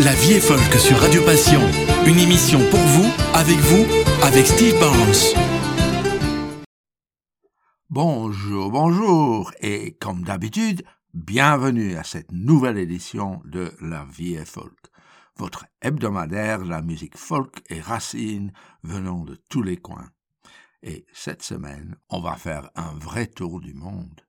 La vie est folk sur Radio Passion. Une émission pour vous, avec vous, avec Steve Barnes. Bonjour, bonjour, et comme d'habitude, bienvenue à cette nouvelle édition de La vie est folk, votre hebdomadaire la musique folk et racine venant de tous les coins. Et cette semaine, on va faire un vrai tour du monde.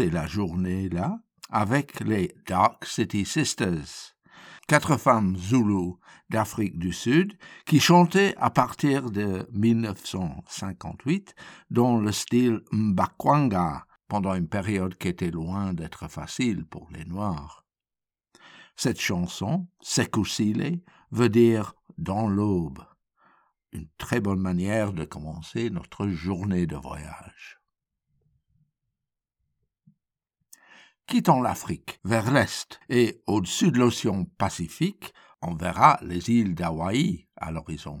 La journée là avec les Dark City Sisters, quatre femmes zoulous d'Afrique du Sud qui chantaient à partir de 1958 dans le style Mbakwanga pendant une période qui était loin d'être facile pour les Noirs. Cette chanson, Sekusile, veut dire dans l'aube. Une très bonne manière de commencer notre journée de voyage. Quittant l'Afrique vers l'est et au-dessus de l'océan Pacifique, on verra les îles d'Hawaï à l'horizon.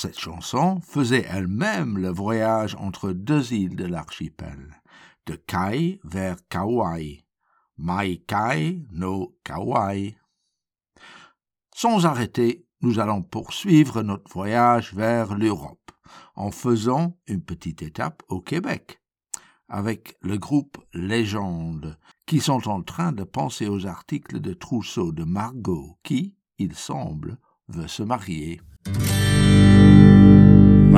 Cette chanson, faisait elle-même le voyage entre deux îles de l'archipel, de Kai vers Kauai, Mai Kai no Kauai. Sans arrêter, nous allons poursuivre notre voyage vers l'Europe en faisant une petite étape au Québec avec le groupe Légende qui sont en train de penser aux articles de trousseau de Margot qui, il semble, veut se marier.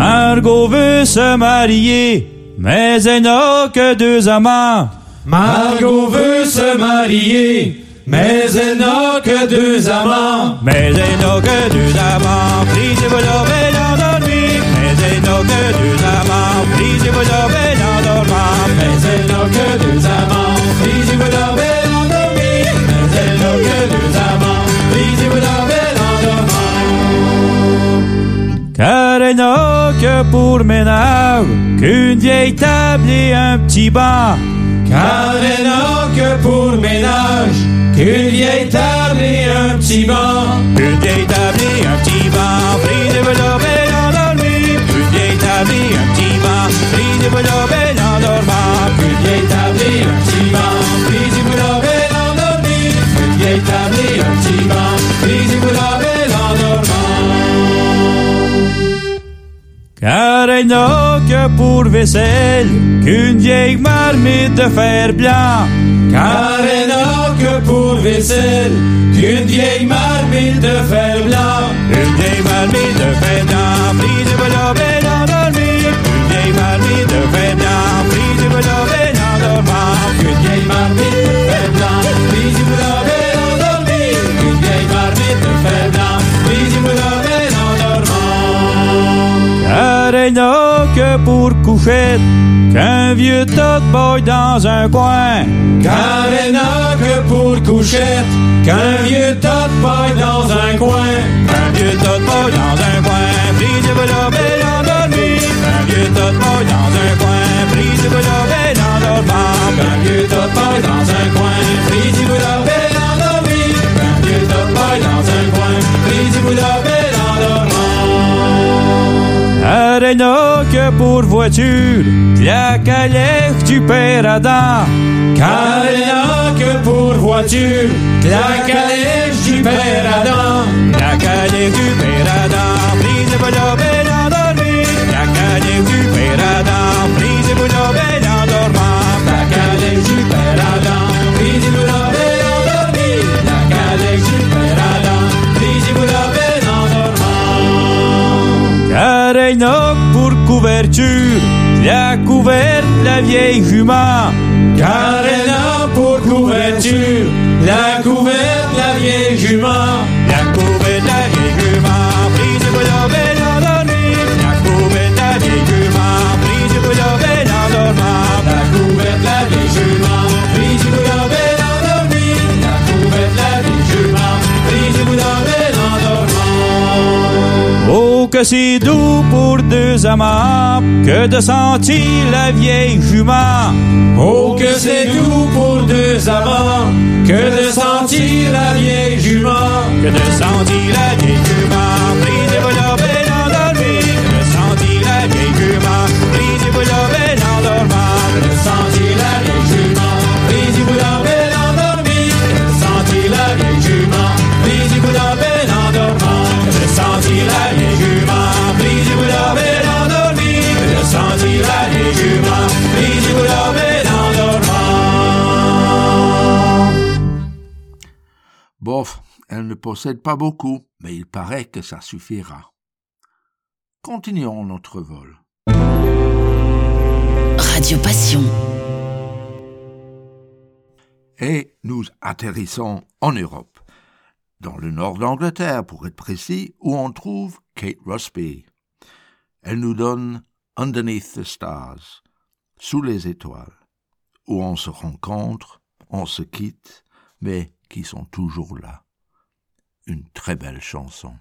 Margot veut se marier, mais elle n'a que deux amants. Margot veut se marier, mais elle n'a que deux amants. Mais elle n'a que deux amants, brisez-vous la belle endormie. Mais elle n'a que deux amants, brisez-vous la belle. Mais elle n'a que deux amants, brisez-vous la belle endormie. Mais elle n'a que deux amants, brisez-vous la belle. Car elle n'a que pour ménage qu'une vieille table et un petit banc. Car que pour ménage qu'une vieille table et un petit banc. Une vieille table et un petit banc, brisez-vous la belle endormie. Une vieille table et un petit banc, brisez-vous la belle Car elle n'a que pour vaisselle qu'une vieille marmite de fer blanc. Car elle n'a que pour vaisselle qu'une vieille marmite de fer blanc. Une vieille marmite de fer blanc, brisez-vous la elle que pour couchette qu'un vieux de boy dans un coin. Car elle n'a que pour couchette qu'un vieux de paille dans un coin. Un vieux de boy dans un coin, brisez-vous la belle endormie. Un vieux de boy dans un coin, brisez-vous la belle endormie. Un vieux de paille dans un coin, que pour voiture la calèche du père Adam. Car elle n'a que pour voiture la calèche du père Adam. La calèche du père Adam, brisez-vous la belle endormie. La calèche du père Adam, brisez-vous la belle endormie. La calèche du père Adam, brisez-vous la belle endormie. La calèche du père Adam, brisez-vous la belle endormie. Car elle n'a pour couverture la couverte la vieille jument. Car elle a pour couverture la couverte la vieille jument. La couverte la vieille jument, que c'est doux pour deux amants que de sentir la vieille jument. Oh que c'est doux pour deux amants que de sentir la vieille jument. Que de sentir la vieille jument, brisez-vous la belle endormie. Que de sentir la vieille jument, brisez-vous la Bof, elle ne possède pas beaucoup, mais il paraît que ça suffira. Continuons notre vol. Radio Passion. Et nous atterrissons en Europe, dans le nord d'Angleterre pour être précis, où on trouve Kate Rusby. Elle nous donne Underneath the Stars, sous les étoiles, où on se rencontre, on se quitte, mais qui sont toujours là. Une très belle chanson.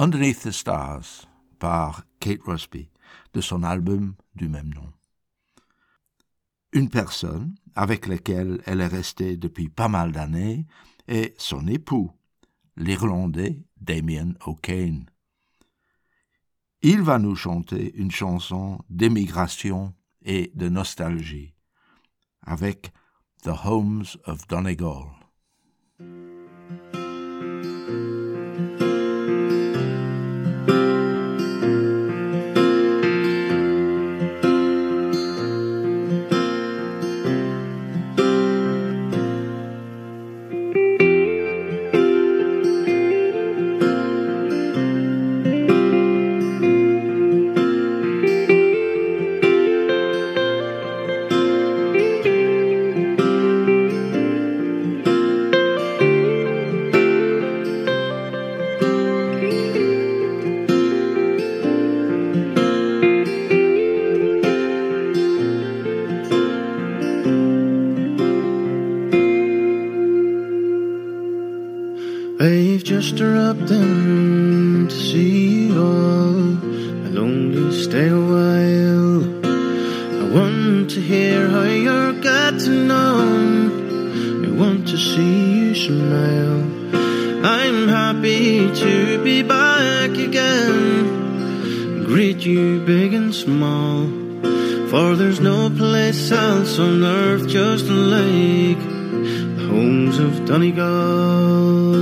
Underneath the Stars par Kate Rusby de son album du même nom. Une personne avec laquelle elle est restée depuis pas mal d'années est son époux, l'Irlandais Damien O'Kane. Il va nous chanter une chanson d'émigration et de nostalgie avec The Homes of Donegal. Smile. I'm happy to be back again. Greet you big and small. For there's no place else on earth just like the homes of Donegal.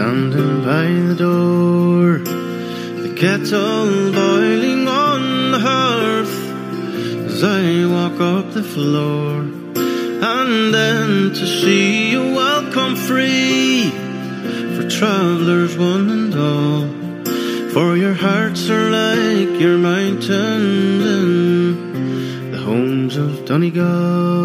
Standing by the door. The kettle boiling on the hearth as I walk up the floor. And then to see you welcome free for travelers one and all. For your hearts are like your mountains in the homes of Donegal.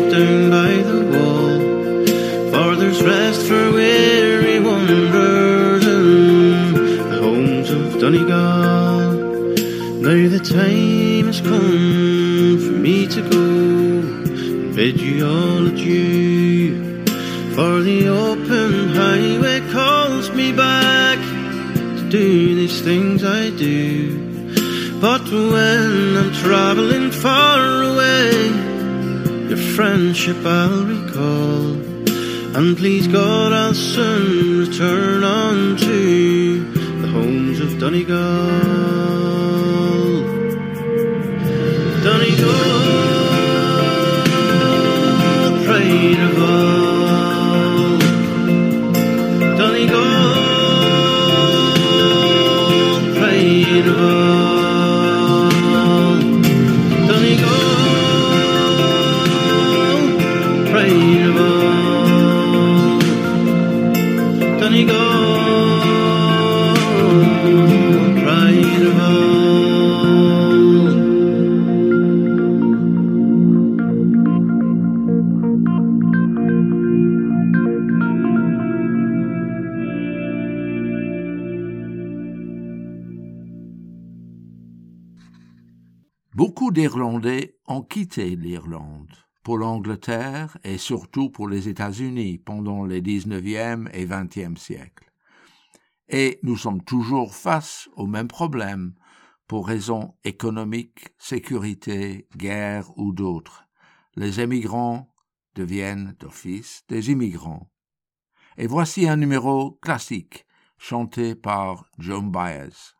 Down by the wall. For there's rest for weary wanderers in the homes of Donegal. Now the time has come for me to go and bid you all adieu. For the open highway calls me back to do these things I do. But when I'm traveling friendship I'll recall. And please God, I'll soon return unto the homes of Donegal. Donegal. Quitté l'Irlande pour l'Angleterre et surtout pour les États-Unis pendant les 19e et 20e siècles. Et nous sommes toujours face au même problème pour raisons économiques, sécurité, guerre ou d'autres. Les émigrants deviennent d'office des immigrants. Et voici un numéro classique chanté par Joan Baez.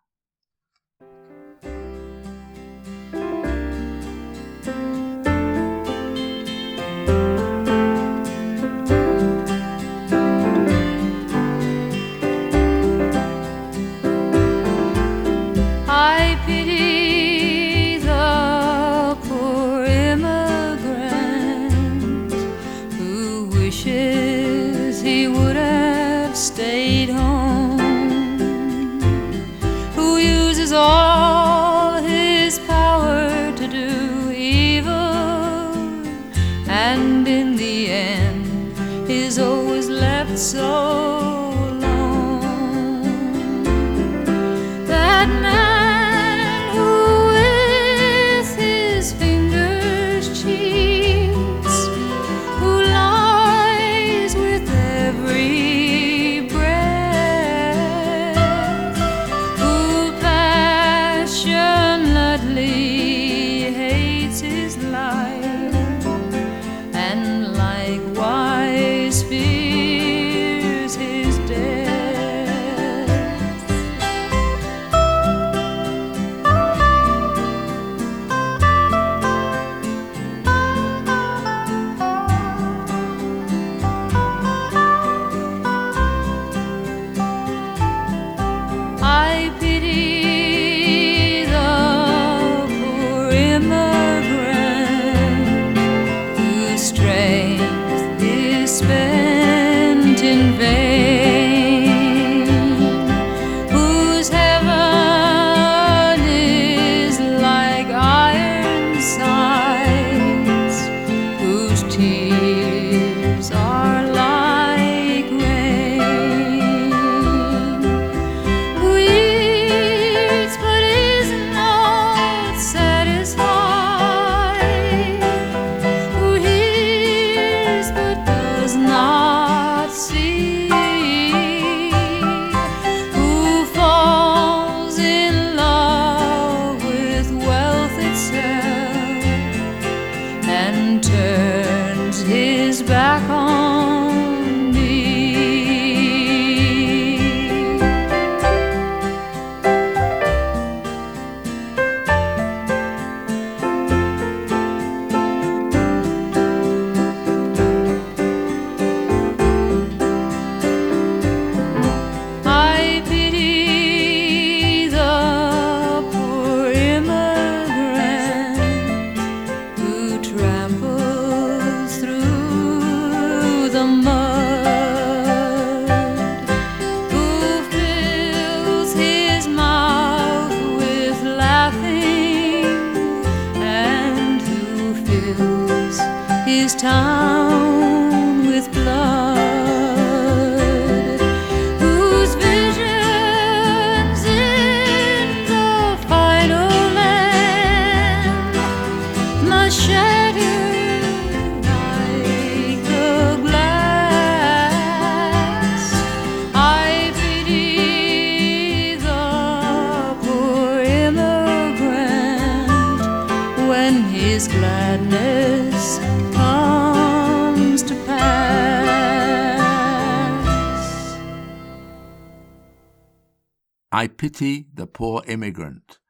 I pity the poor immigrant.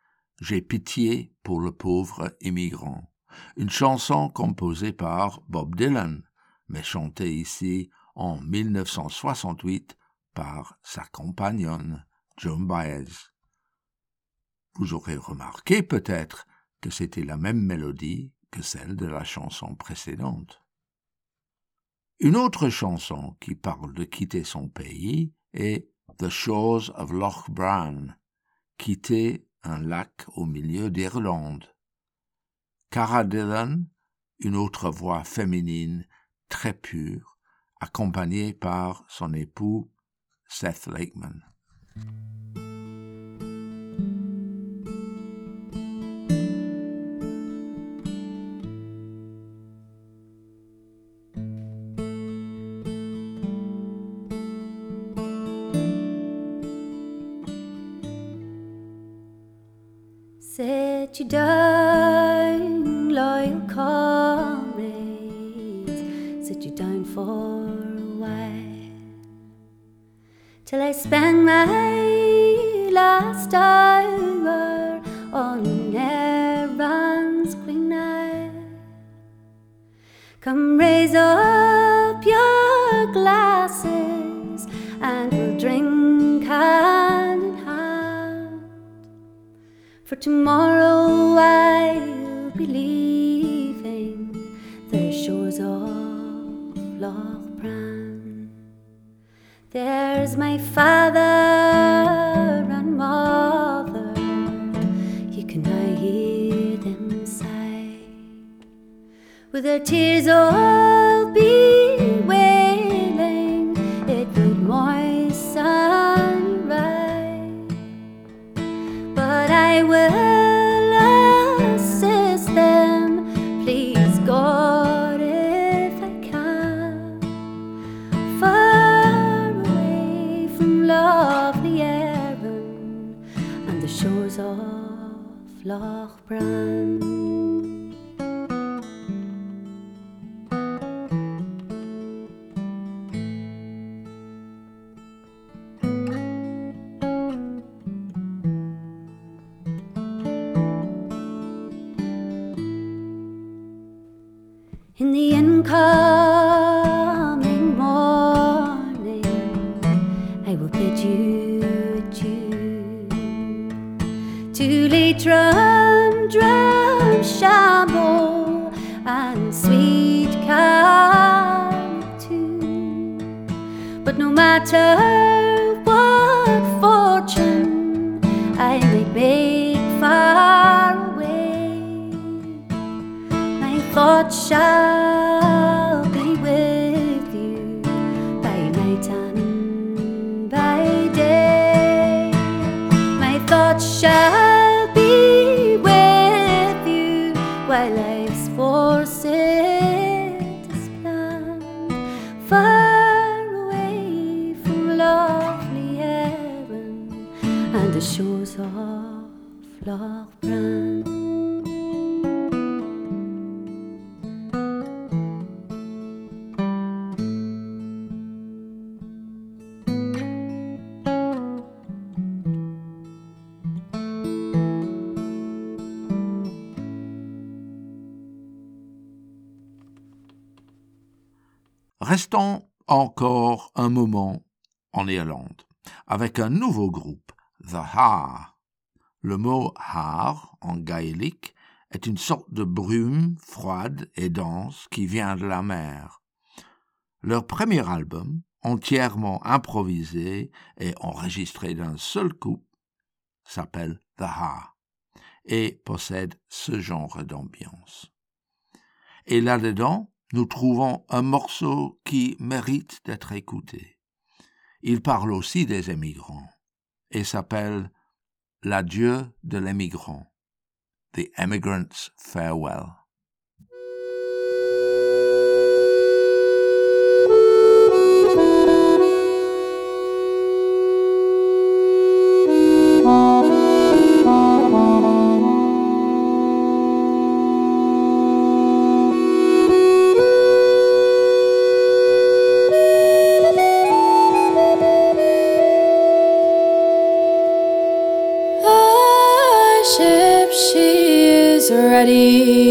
J'ai pitié pour le pauvre immigrant. Une chanson composée par Bob Dylan, mais chantée ici en 1968 par sa compagnonne Joan Baez. Vous aurez remarqué peut-être que c'était la même mélodie que celle de la chanson précédente. Une autre chanson qui parle de quitter son pays est The Shores of Loch Bran, quitter un lac au milieu d'Irlande. Cara Dillon, une autre voix féminine très pure, accompagnée par son époux Seth Lakeman. Till I spend my last hour on Erin's Green Isle. Come raise up your glasses and we'll drink hand in hand. For tomorrow I'll be There's my father and mother, you can now hear them sigh. With their tears all be wailing, it would moisten right. But I will Loch Bran. Leitrim, Drum, Shambo, and sweet Carrick too. But no matter what fortune I may make far away, my thoughts shall be with you by night and by day. My thoughts shall Restons encore un moment en Irlande avec un nouveau groupe, The Har. Le mot Har en gaélique est une sorte de brume froide et dense qui vient de la mer. Leur premier album, entièrement improvisé et enregistré d'un seul coup, s'appelle The Har et possède ce genre d'ambiance. Et là-dedans, nous trouvons un morceau qui mérite d'être écouté. Il parle aussi des émigrants et s'appelle L'adieu de l'émigrant, The Emigrant's Farewell. Ready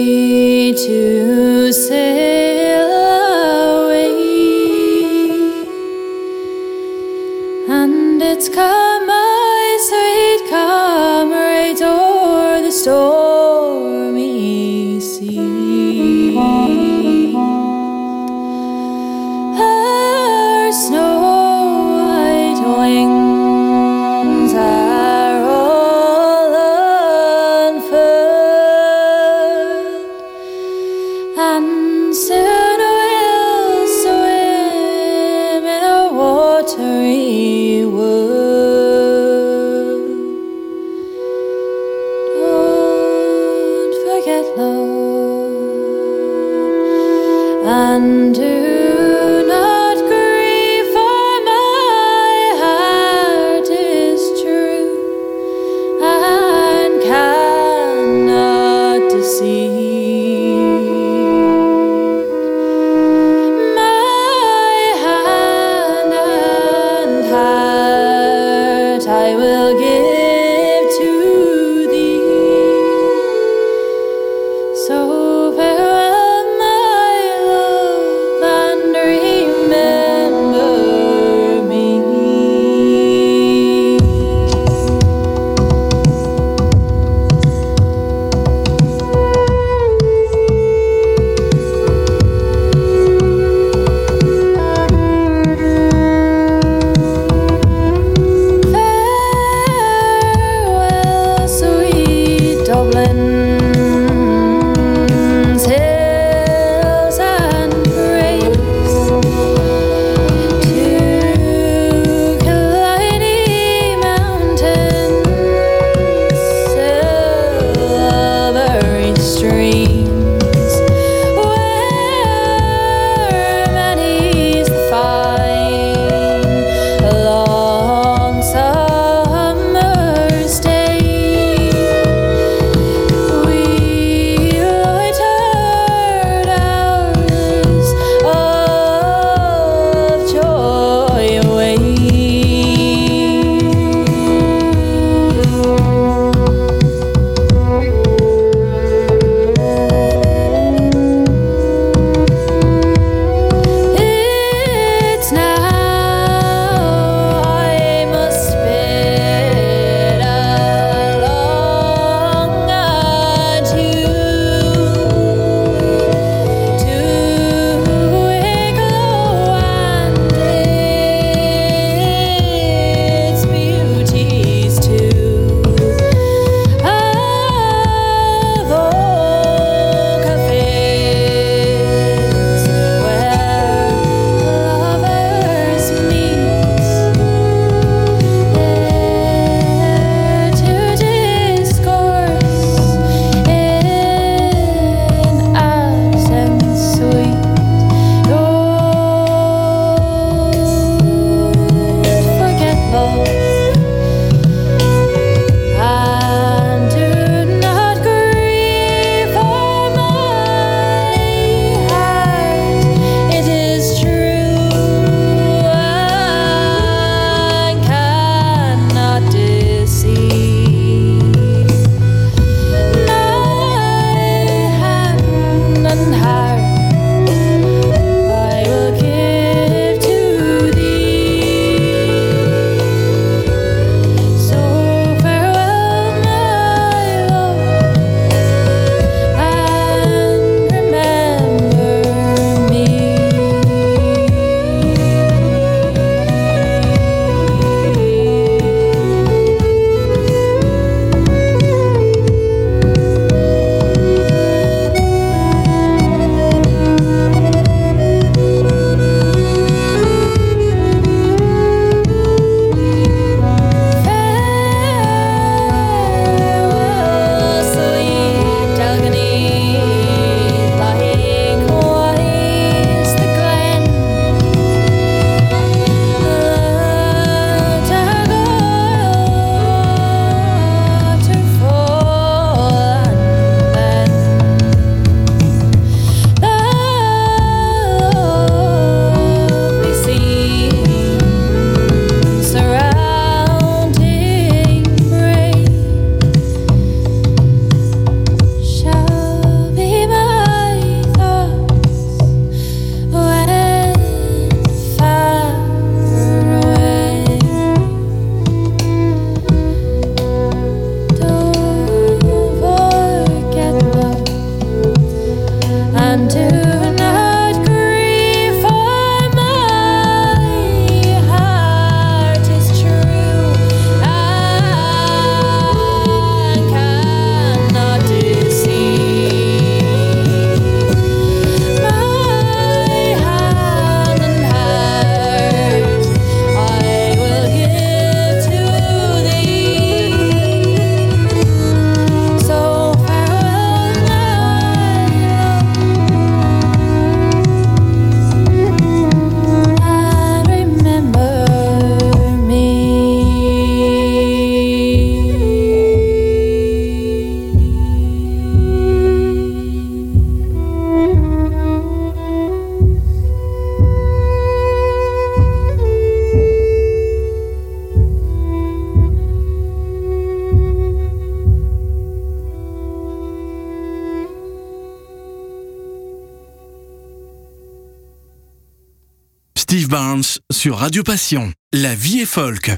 sur Radio Passion. La vie est folk.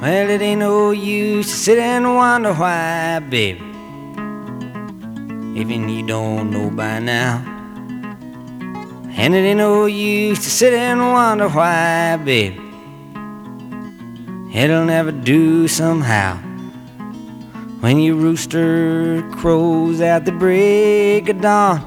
Well, it ain't no use to sit and wonder why, baby. Even you don't know by now. And it ain't no use to sit and wonder why, baby. It'll never do somehow. When your rooster crows at the break of dawn,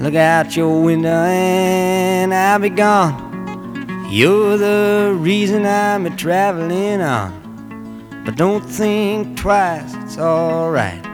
look out your window and I'll be gone. You're the reason I'm a traveling on. But don't think twice, it's alright.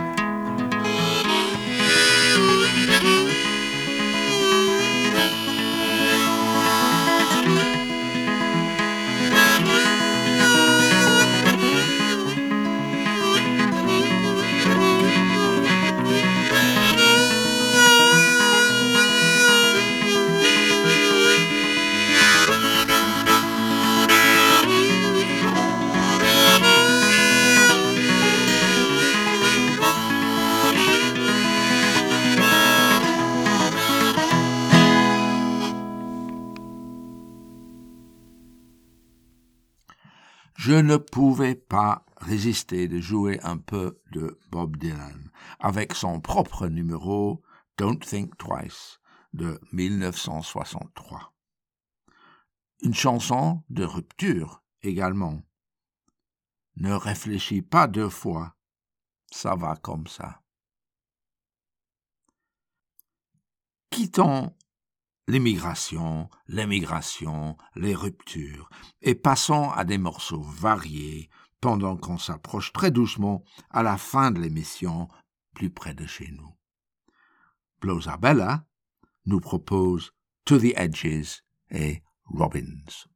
Ne pouvais pas résister de jouer un peu de Bob Dylan avec son propre numéro Don't Think Twice de 1963. Une chanson de rupture également. Ne réfléchis pas deux fois, ça va comme ça. Quittons l'immigration, l'émigration, les ruptures, et passons à des morceaux variés pendant qu'on s'approche très doucement à la fin de l'émission plus près de chez nous. Blosabella nous propose To the Edges et Robbins.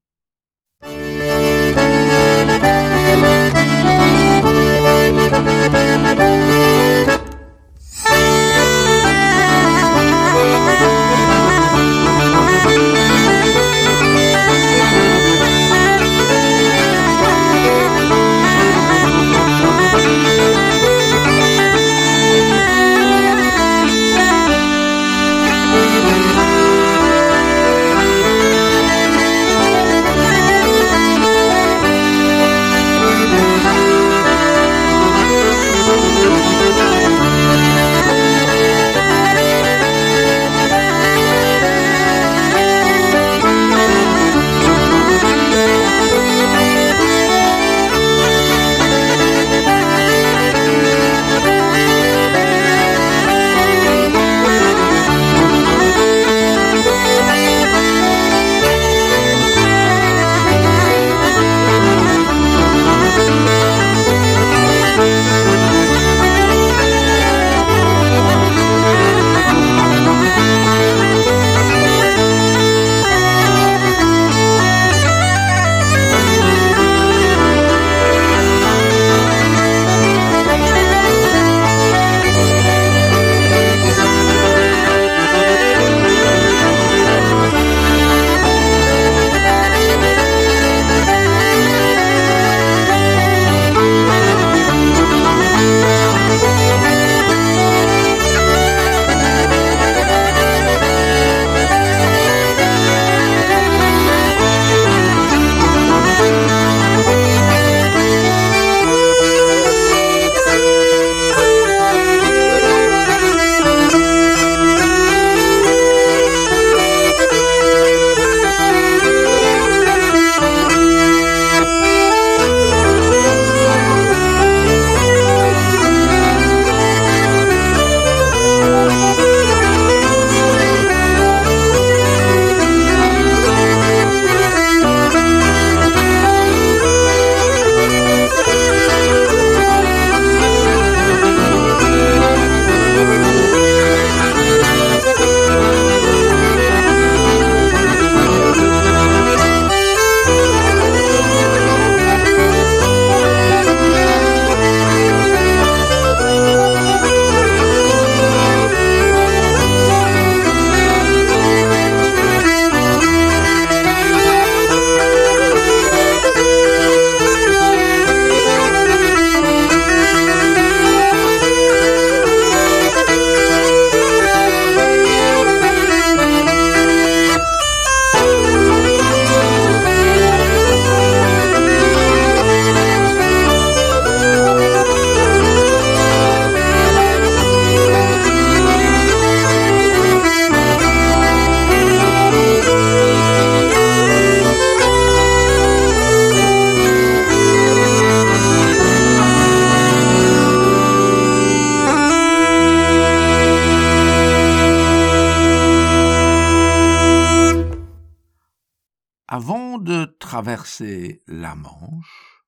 Traverser la Manche,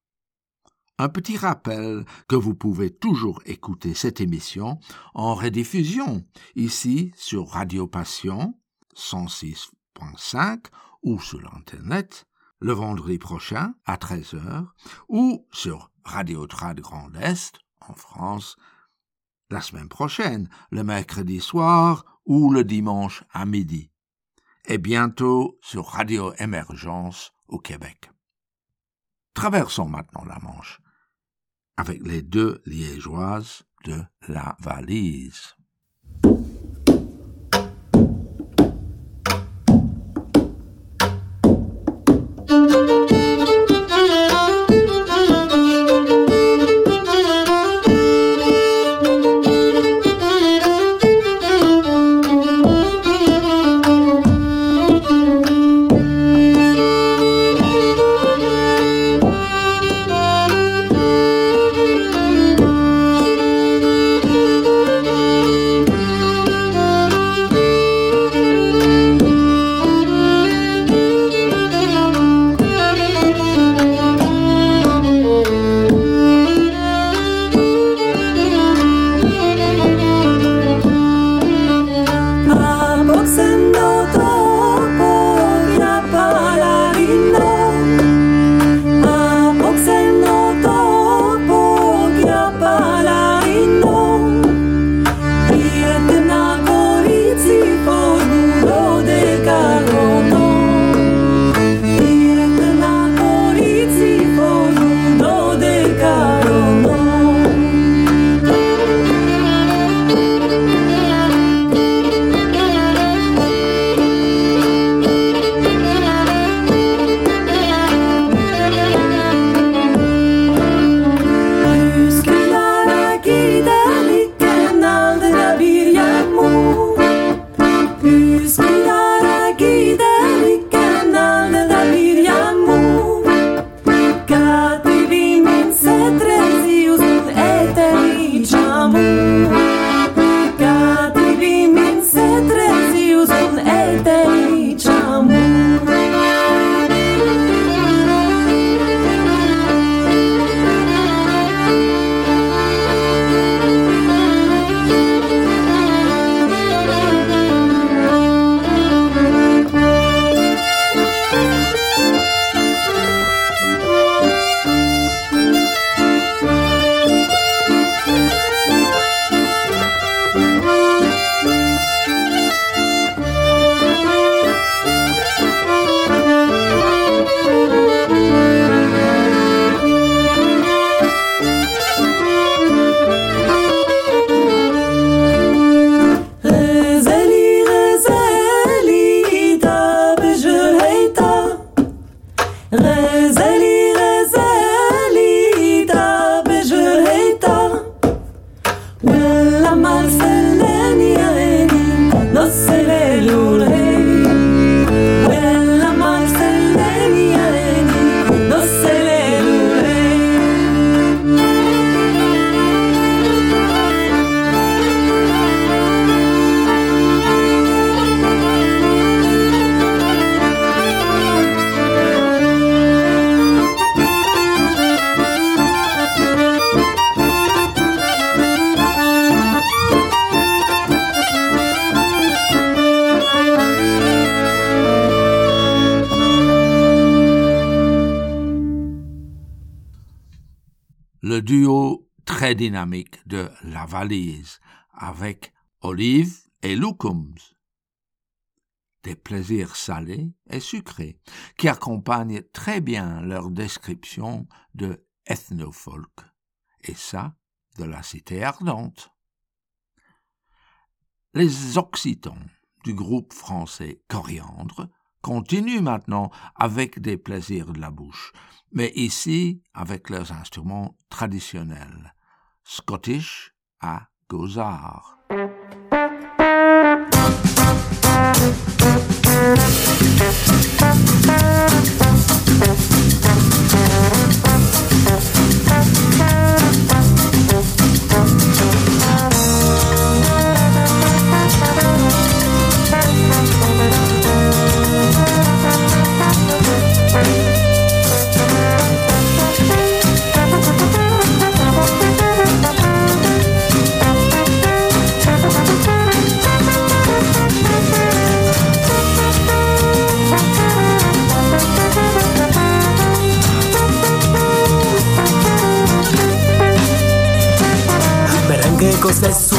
un petit rappel que vous pouvez toujours écouter cette émission en rediffusion ici sur Radio Passion 106.5 ou sur l'Internet le vendredi prochain à 13h ou sur Radio Trad Grand Est en France la semaine prochaine, le mercredi soir ou le dimanche à midi. Et bientôt sur Radio Émergence au Québec. Traversons maintenant la Manche avec les deux liégeoises de la valise. Le dynamique de La Valise avec Olive et Lucums. Des plaisirs salés et sucrés qui accompagnent très bien leur description de ethnofolk, et ça de la cité ardente. Les Occitans du groupe français Coriandre continuent maintenant avec des plaisirs de la bouche, mais ici avec leurs instruments traditionnels, Scottish à Gozard.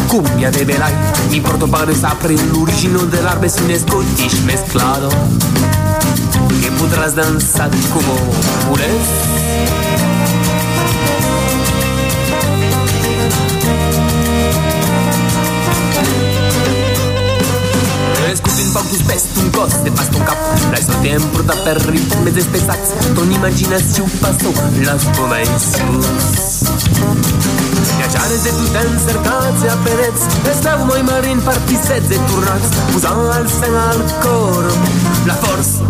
cumbia de Belay. Y Porto Paris april, l'urgino del árbol sin scottish mezclado. Que podrás danzar como purés. Scutin pau tus un cos, te pas ton cap Lai so tiempo da per ritme despesați Ton imaginațiu pasă la spomensus Ciareze tutea în sărcați a pereți Estau moi mărin par piseze turnați. Uzau al sen al cor La forță.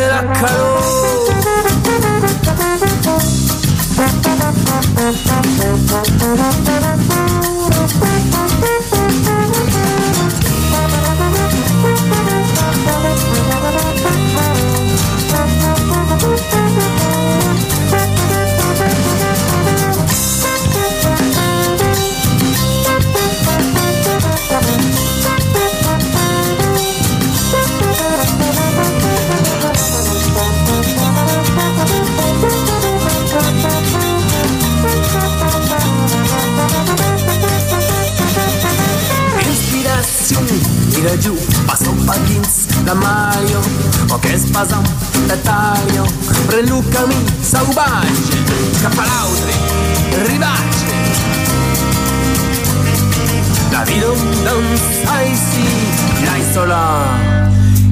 Era calor Ileđu, pa sopa ginz da que é spasam da taio? Relukami sa saubage, Kapalaudri, ribače Da vidim da dance stai si Dai sola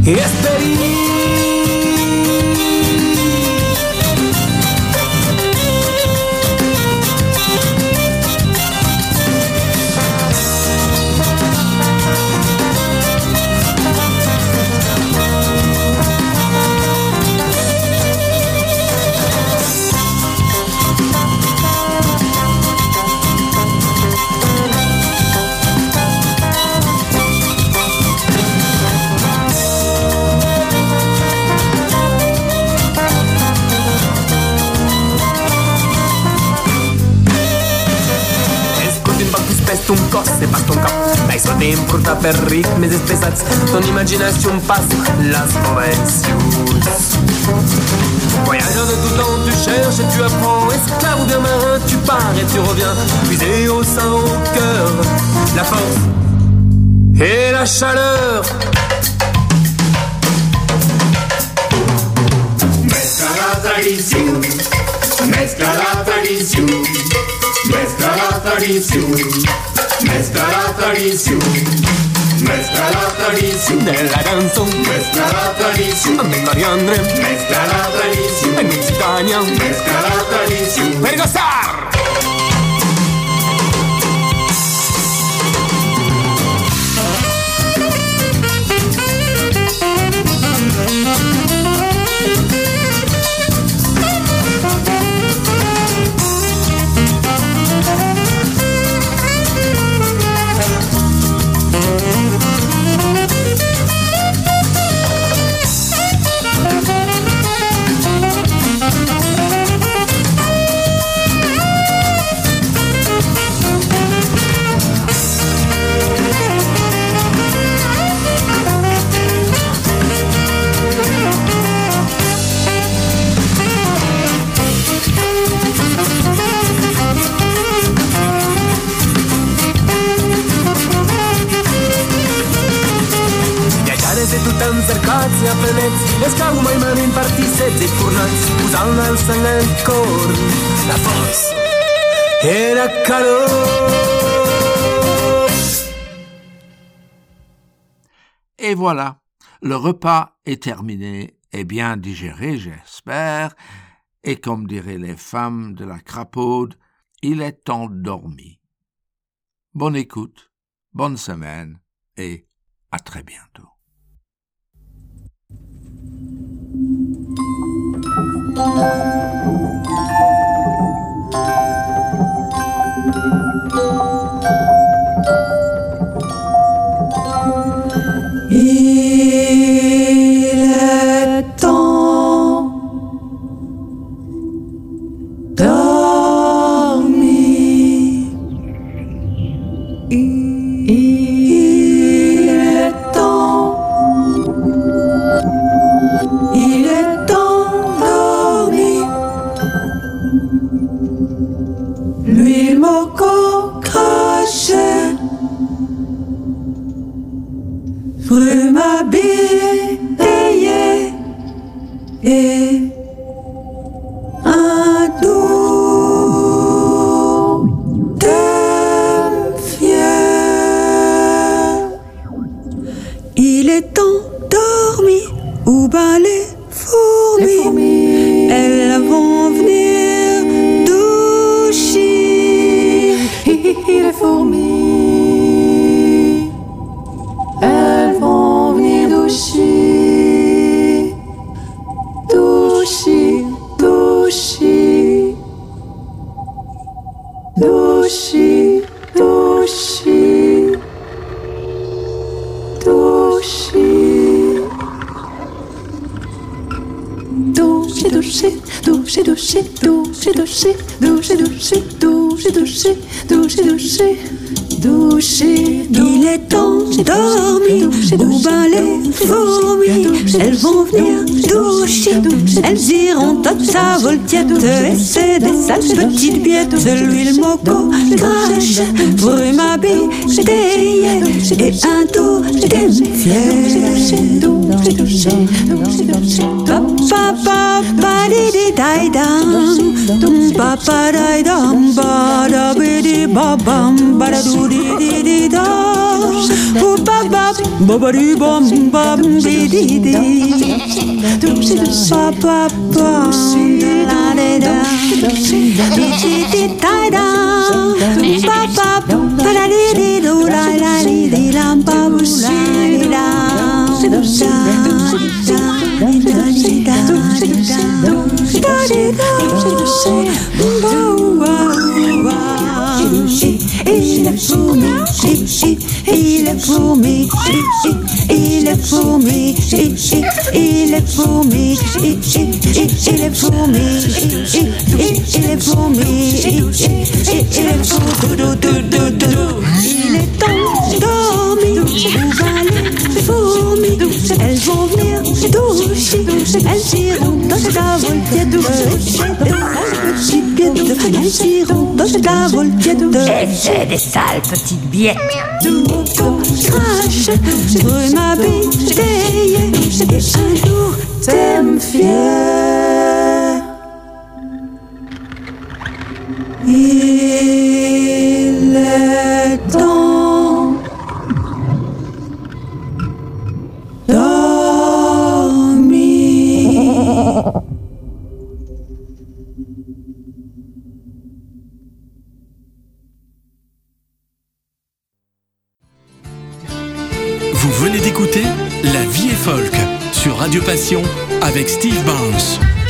E esperim ton cos, te pas ton cap. Dai sol tempo da per ritmes espesats Ton imaginació un pas, las Voyageur de tout temps, tu cherches et tu apprends. Esclave bien marin, tu pars et tu reviens. Puisé au sein, au cœur La force et la chaleur. Mezcla la tradición, mezcla la tradición, mezcla la tradición, mezcla la tradición, de la canzón mezcla la tradición, de Mariandre mezcla la tradición, en Mexicania. Mezcla la tradición. Per voilà, le repas est terminé et bien digéré, j'espère. Et comme diraient les femmes de la crapaude, il est endormi. Bonne écoute, bonne semaine et à très bientôt. Il Elles iront à ta voltiette. Et c'est des sales petites biettes De l'huile moco, crache Brume à bille, Et un tout Papa, papa, didi, daï, dam Papa, daï, dam, Bobari bom bom di di di Doosi do ba ba ba La de da Di di di da da Ba ba ba da di di do la la di di la ba bu si la Da da da da da da da da il est pour me, il est pour me, il est pour il est pour il est pour do do do. Il est endormi, vous allez fourmi, elles vont venir doucher, elles tireront dans cette voltière douce, petites guettes, elles tireront dans cette voltière douce. Eh, j'ai des sales petites billettes je, je brûle ma biche, j'ai un jour, t'aimes fier. Radio Passion avec Steve Barnes.